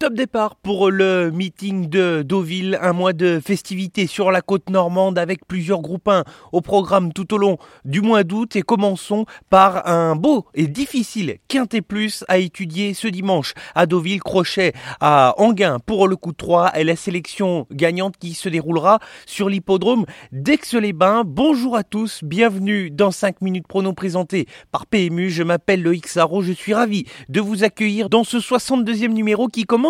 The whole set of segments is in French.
Top départ pour le meeting de Deauville, un mois de festivités sur la côte normande avec plusieurs groupes 1 au programme tout au long du mois d'août. Et commençons par un beau et difficile quintet plus à étudier ce dimanche à Deauville, crochet à Anguin pour le coup de 3 et la sélection gagnante qui se déroulera sur l'hippodrome d'Aix-les-Bains. Bonjour à tous, bienvenue dans 5 minutes prono présenté par PMU. Je m'appelle Loïc Sarro, je suis ravi de vous accueillir dans ce 62e numéro qui commence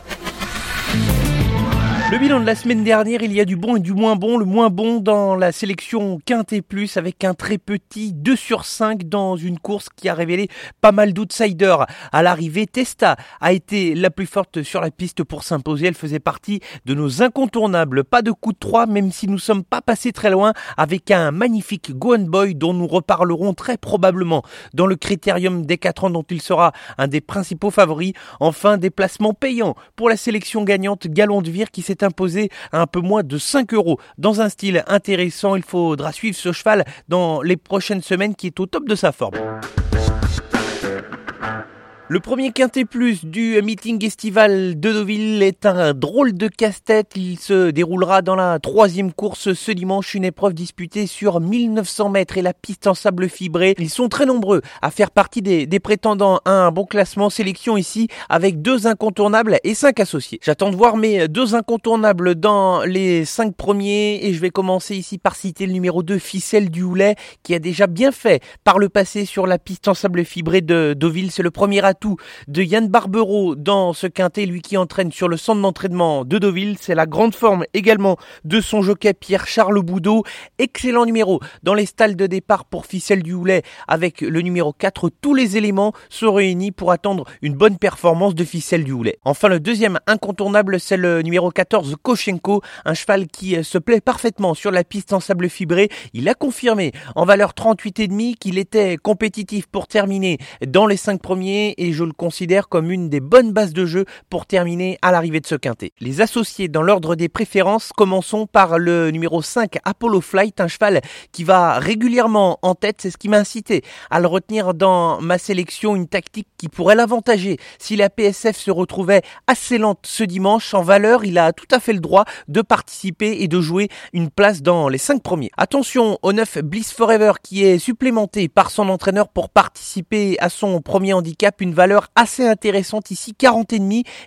Le bilan de la semaine dernière, il y a du bon et du moins bon. Le moins bon dans la sélection Quintet Plus avec un très petit 2 sur 5 dans une course qui a révélé pas mal d'outsiders à l'arrivée. Testa a été la plus forte sur la piste pour s'imposer. Elle faisait partie de nos incontournables. Pas de coup de 3 même si nous sommes pas passés très loin avec un magnifique Gohan Boy dont nous reparlerons très probablement dans le critérium des 4 ans dont il sera un des principaux favoris. Enfin, déplacement payant pour la sélection gagnante Galon de Vire qui s'est imposé à un peu moins de 5 euros. Dans un style intéressant, il faudra suivre ce cheval dans les prochaines semaines qui est au top de sa forme. Le premier quintet plus du meeting estival de Deauville est un drôle de casse-tête. Il se déroulera dans la troisième course ce dimanche, une épreuve disputée sur 1900 mètres et la piste en sable fibré. Ils sont très nombreux à faire partie des, prétendants à un bon classement. Sélection ici avec deux incontournables et cinq associés. J'attends de voir mes deux incontournables dans les cinq premiers et je vais commencer ici par citer le numéro 2, Ficelle du Houlet, qui a déjà bien fait par le passé sur la piste en sable fibré de Deauville. C'est le premier atout de Yann Barbero dans ce quintet, lui qui entraîne sur le centre d'entraînement de Deauville. C'est la grande forme également de son jockey Pierre-Charles Boudot. Excellent numéro dans les stalles de départ pour Ficelle du Houlet avec le numéro 4. Tous les éléments sont réunis pour attendre une bonne performance de Ficelle du Houlet. Enfin, le deuxième incontournable, c'est le numéro 14, Koshenko, un cheval qui se plaît parfaitement sur la piste en sable fibré. Il a confirmé en valeur 38,5 qu'il était compétitif pour terminer dans les 5 premiers et je le considère comme une des bonnes bases de jeu pour terminer à l'arrivée de ce quintet. Les associés dans l'ordre des préférences, commençons par le numéro 5 Apollo Flight, un cheval qui va régulièrement en tête, c'est ce qui m'a incité à le retenir dans ma sélection, une tactique qui pourrait l'avantager. Si la PSF se retrouvait assez lente ce dimanche, en valeur, il a tout à fait le droit de participer et de jouer une place dans les 5 premiers. Attention au 9 Bliss Forever qui est supplémenté par son entraîneur pour participer à son premier handicap, valeur assez intéressante ici, 40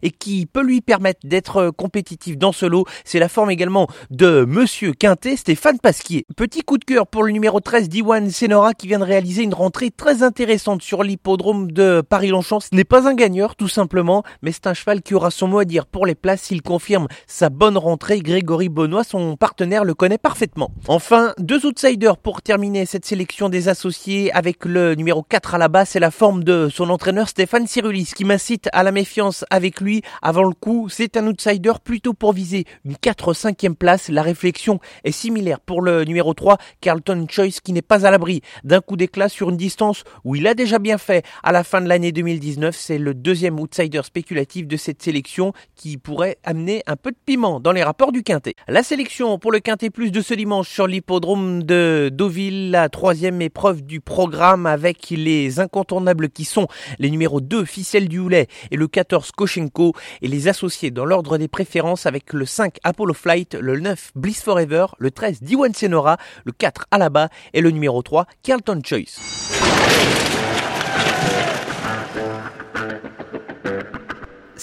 et qui peut lui permettre d'être compétitif dans ce lot. C'est la forme également de Monsieur Quintet, Stéphane Pasquier. Petit coup de cœur pour le numéro 13 d'Iwan Senora qui vient de réaliser une rentrée très intéressante sur l'hippodrome de Paris-Longchamp. Ce n'est pas un gagneur tout simplement, mais c'est un cheval qui aura son mot à dire pour les places s'il confirme sa bonne rentrée. Grégory Benoît, son partenaire, le connaît parfaitement. Enfin, deux outsiders pour terminer cette sélection des associés avec le numéro 4 à la base, c'est la forme de son entraîneur Stéphane Cyrulis qui m'incite à la méfiance avec lui avant le coup. C'est un outsider plutôt pour viser une 4-5e place. La réflexion est similaire pour le numéro 3, Carlton Choice, qui n'est pas à l'abri d'un coup d'éclat sur une distance où il a déjà bien fait à la fin de l'année 2019. C'est le deuxième outsider spéculatif de cette sélection qui pourrait amener un peu de piment dans les rapports du Quintet. La sélection pour le Quintet Plus de ce dimanche sur l'hippodrome de Deauville, la troisième épreuve du programme avec les incontournables qui sont les numéros 2 Ficelle du Houlet et le 14 Koshenko et les associés dans l'ordre des préférences avec le 5 Apollo Flight, le 9 Bliss Forever, le 13 Diwan Senora, le 4 Alaba et le numéro 3 Carlton Choice.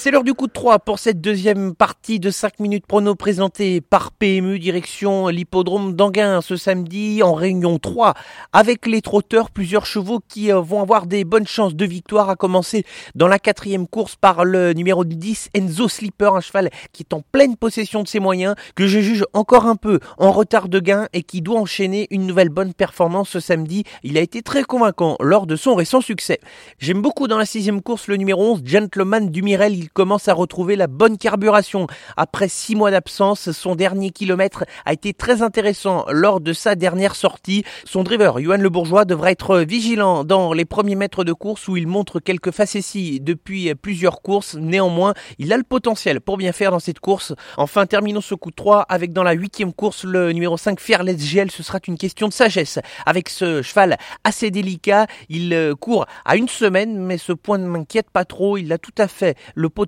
C'est l'heure du coup de 3 pour cette deuxième partie de 5 minutes prono présentée par PMU direction l'hippodrome d'Anguin ce samedi en réunion 3 avec les trotteurs, plusieurs chevaux qui vont avoir des bonnes chances de victoire à commencer dans la quatrième course par le numéro 10 Enzo Slipper, un cheval qui est en pleine possession de ses moyens, que je juge encore un peu en retard de gain et qui doit enchaîner une nouvelle bonne performance ce samedi. Il a été très convaincant lors de son récent succès. J'aime beaucoup dans la sixième course le numéro 11 Gentleman du Mirel il commence à retrouver la bonne carburation. Après six mois d'absence, son dernier kilomètre a été très intéressant lors de sa dernière sortie. Son driver, Johan Le Bourgeois, devra être vigilant dans les premiers mètres de course où il montre quelques facéties depuis plusieurs courses. Néanmoins, il a le potentiel pour bien faire dans cette course. Enfin, terminons ce coup de 3 avec dans la huitième course le numéro 5 Fearless GL. Ce sera une question de sagesse. Avec ce cheval assez délicat, il court à une semaine, mais ce point ne m'inquiète pas trop. Il a tout à fait le potentiel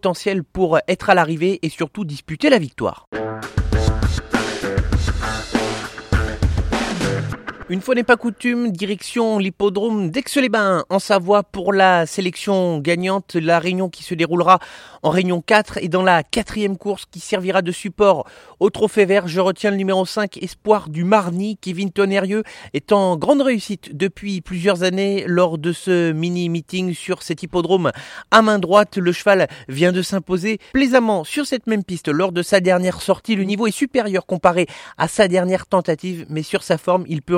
pour être à l'arrivée et surtout disputer la victoire. Une fois n'est pas coutume, direction l'hippodrome d'Aix-les-Bains en Savoie pour la sélection gagnante, la réunion qui se déroulera en réunion 4 et dans la quatrième course qui servira de support au trophée vert. Je retiens le numéro 5, Espoir du Marny, Kevin Tonnerrieux est en grande réussite depuis plusieurs années lors de ce mini-meeting sur cet hippodrome à main droite. Le cheval vient de s'imposer plaisamment sur cette même piste lors de sa dernière sortie. Le niveau est supérieur comparé à sa dernière tentative, mais sur sa forme, il peut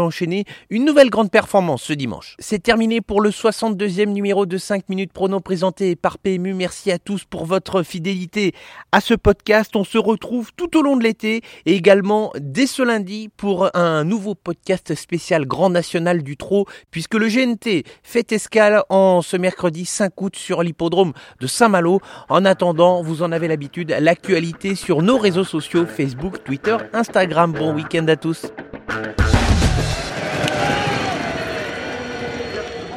une nouvelle grande performance ce dimanche. C'est terminé pour le 62e numéro de 5 minutes prono présenté par PMU. Merci à tous pour votre fidélité à ce podcast. On se retrouve tout au long de l'été et également dès ce lundi pour un nouveau podcast spécial Grand National du Trot puisque le GNT fait escale en ce mercredi 5 août sur l'hippodrome de Saint-Malo. En attendant, vous en avez l'habitude, l'actualité sur nos réseaux sociaux Facebook, Twitter, Instagram. Bon week-end à tous.